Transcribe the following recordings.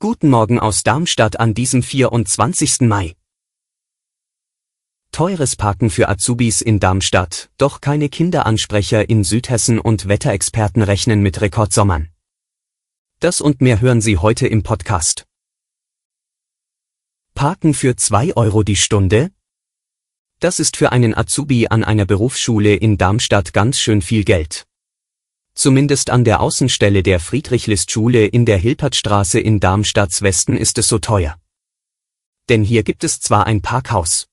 Guten Morgen aus Darmstadt an diesem 24. Mai. Teures Parken für Azubis in Darmstadt, doch keine Kinderansprecher in Südhessen und Wetterexperten rechnen mit Rekordsommern. Das und mehr hören Sie heute im Podcast. Parken für 2 Euro die Stunde? Das ist für einen Azubi an einer Berufsschule in Darmstadt ganz schön viel Geld. Zumindest an der Außenstelle der Friedrich-List-Schule in der Hilpertstraße in Darmstadts Westen ist es so teuer. Denn hier gibt es zwar ein Parkhaus.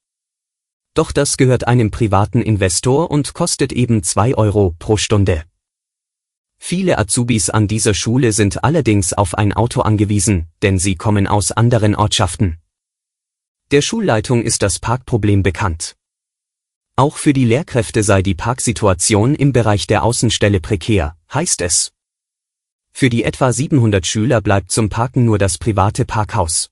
Doch das gehört einem privaten Investor und kostet eben 2 Euro pro Stunde. Viele Azubis an dieser Schule sind allerdings auf ein Auto angewiesen, denn sie kommen aus anderen Ortschaften. Der Schulleitung ist das Parkproblem bekannt. Auch für die Lehrkräfte sei die Parksituation im Bereich der Außenstelle prekär, heißt es. Für die etwa 700 Schüler bleibt zum Parken nur das private Parkhaus.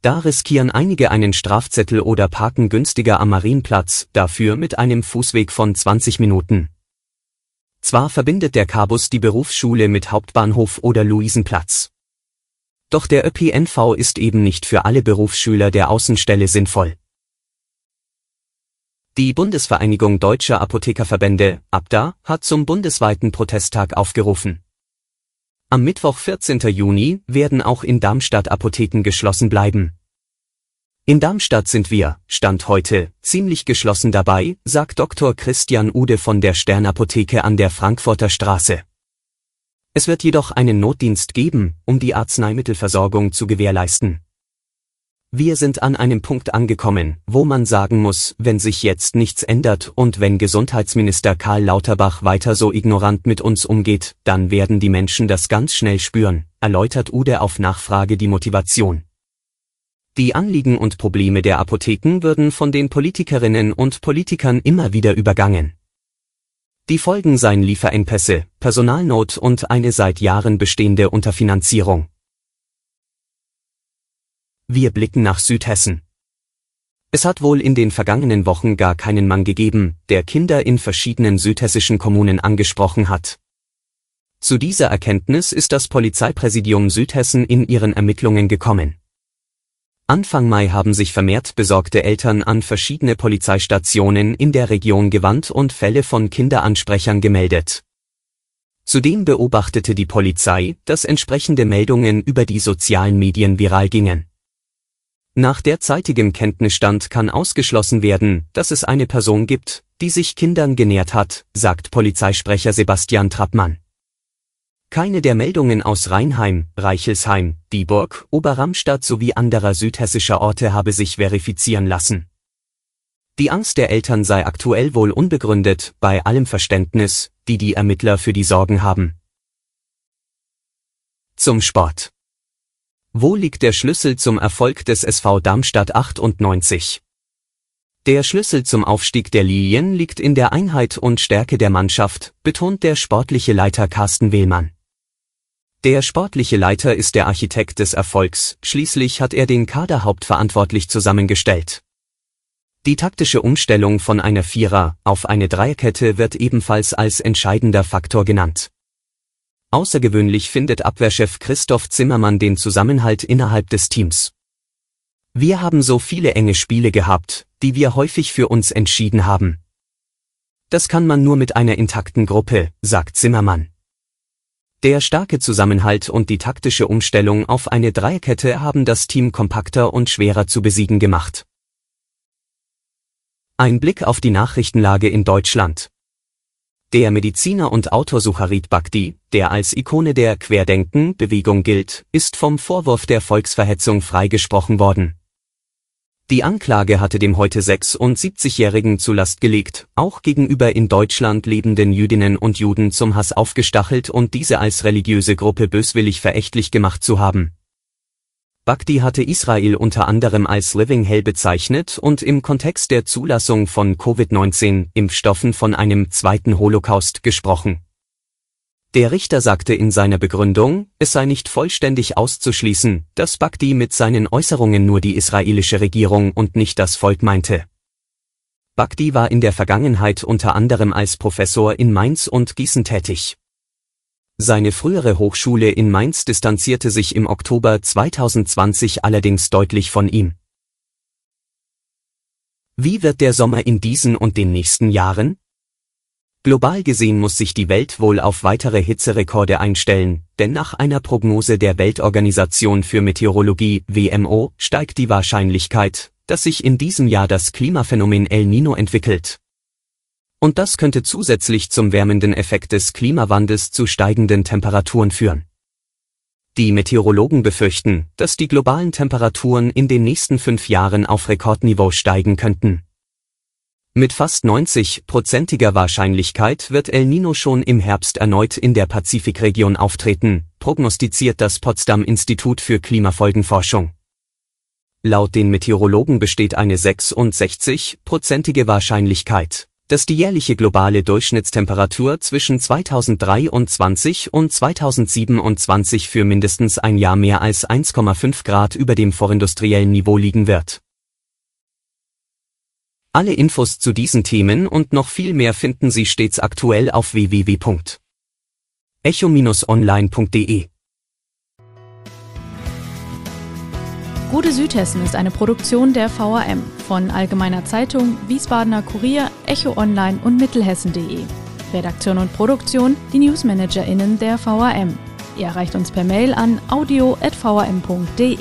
Da riskieren einige einen Strafzettel oder parken günstiger am Marienplatz, dafür mit einem Fußweg von 20 Minuten. Zwar verbindet der Cabus die Berufsschule mit Hauptbahnhof oder Luisenplatz. Doch der ÖPNV ist eben nicht für alle Berufsschüler der Außenstelle sinnvoll. Die Bundesvereinigung Deutscher Apothekerverbände, ABDA, hat zum bundesweiten Protesttag aufgerufen. Am Mittwoch 14. Juni werden auch in Darmstadt Apotheken geschlossen bleiben. In Darmstadt sind wir, Stand heute, ziemlich geschlossen dabei, sagt Dr. Christian Ude von der Sternapotheke an der Frankfurter Straße. Es wird jedoch einen Notdienst geben, um die Arzneimittelversorgung zu gewährleisten. Wir sind an einem Punkt angekommen, wo man sagen muss, wenn sich jetzt nichts ändert und wenn Gesundheitsminister Karl Lauterbach weiter so ignorant mit uns umgeht, dann werden die Menschen das ganz schnell spüren, erläutert Ude auf Nachfrage die Motivation. Die Anliegen und Probleme der Apotheken würden von den Politikerinnen und Politikern immer wieder übergangen. Die Folgen seien Lieferengpässe, Personalnot und eine seit Jahren bestehende Unterfinanzierung. Wir blicken nach Südhessen. Es hat wohl in den vergangenen Wochen gar keinen Mann gegeben, der Kinder in verschiedenen südhessischen Kommunen angesprochen hat. Zu dieser Erkenntnis ist das Polizeipräsidium Südhessen in ihren Ermittlungen gekommen. Anfang Mai haben sich vermehrt besorgte Eltern an verschiedene Polizeistationen in der Region gewandt und Fälle von Kinderansprechern gemeldet. Zudem beobachtete die Polizei, dass entsprechende Meldungen über die sozialen Medien viral gingen. Nach derzeitigem Kenntnisstand kann ausgeschlossen werden, dass es eine Person gibt, die sich Kindern genährt hat, sagt Polizeisprecher Sebastian Trappmann. Keine der Meldungen aus Rheinheim, Reichelsheim, Dieburg, Oberramstadt sowie anderer südhessischer Orte habe sich verifizieren lassen. Die Angst der Eltern sei aktuell wohl unbegründet, bei allem Verständnis, die die Ermittler für die Sorgen haben. Zum Sport. Wo liegt der Schlüssel zum Erfolg des SV Darmstadt 98? Der Schlüssel zum Aufstieg der Lilien liegt in der Einheit und Stärke der Mannschaft, betont der sportliche Leiter Carsten Wehlmann. Der sportliche Leiter ist der Architekt des Erfolgs, schließlich hat er den Kader hauptverantwortlich zusammengestellt. Die taktische Umstellung von einer Vierer auf eine Dreierkette wird ebenfalls als entscheidender Faktor genannt. Außergewöhnlich findet Abwehrchef Christoph Zimmermann den Zusammenhalt innerhalb des Teams. Wir haben so viele enge Spiele gehabt, die wir häufig für uns entschieden haben. Das kann man nur mit einer intakten Gruppe, sagt Zimmermann. Der starke Zusammenhalt und die taktische Umstellung auf eine Dreierkette haben das Team kompakter und schwerer zu besiegen gemacht. Ein Blick auf die Nachrichtenlage in Deutschland. Der Mediziner und Autor Sucharit Bhakti, der als Ikone der Querdenken-Bewegung gilt, ist vom Vorwurf der Volksverhetzung freigesprochen worden. Die Anklage hatte dem heute 76-Jährigen zu Last gelegt, auch gegenüber in Deutschland lebenden Jüdinnen und Juden zum Hass aufgestachelt und diese als religiöse Gruppe böswillig verächtlich gemacht zu haben. Bagdi hatte Israel unter anderem als Living Hell bezeichnet und im Kontext der Zulassung von Covid-19-Impfstoffen von einem zweiten Holocaust gesprochen. Der Richter sagte in seiner Begründung, es sei nicht vollständig auszuschließen, dass Bagdi mit seinen Äußerungen nur die israelische Regierung und nicht das Volk meinte. Bagdi war in der Vergangenheit unter anderem als Professor in Mainz und Gießen tätig. Seine frühere Hochschule in Mainz distanzierte sich im Oktober 2020 allerdings deutlich von ihm. Wie wird der Sommer in diesen und den nächsten Jahren? Global gesehen muss sich die Welt wohl auf weitere Hitzerekorde einstellen, denn nach einer Prognose der Weltorganisation für Meteorologie WMO steigt die Wahrscheinlichkeit, dass sich in diesem Jahr das Klimaphänomen El Nino entwickelt. Und das könnte zusätzlich zum wärmenden Effekt des Klimawandels zu steigenden Temperaturen führen. Die Meteorologen befürchten, dass die globalen Temperaturen in den nächsten fünf Jahren auf Rekordniveau steigen könnten. Mit fast 90-prozentiger Wahrscheinlichkeit wird El Nino schon im Herbst erneut in der Pazifikregion auftreten, prognostiziert das Potsdam Institut für Klimafolgenforschung. Laut den Meteorologen besteht eine 66-prozentige Wahrscheinlichkeit, dass die jährliche globale Durchschnittstemperatur zwischen 2023 und 2027 für mindestens ein Jahr mehr als 1,5 Grad über dem vorindustriellen Niveau liegen wird. Alle Infos zu diesen Themen und noch viel mehr finden Sie stets aktuell auf www.echo-online.de. Gute Südhessen ist eine Produktion der VAM von Allgemeiner Zeitung, Wiesbadener Kurier, Echo Online und Mittelhessen.de. Redaktion und Produktion die NewsmanagerInnen der VAM. Ihr erreicht uns per Mail an audio.vam.de.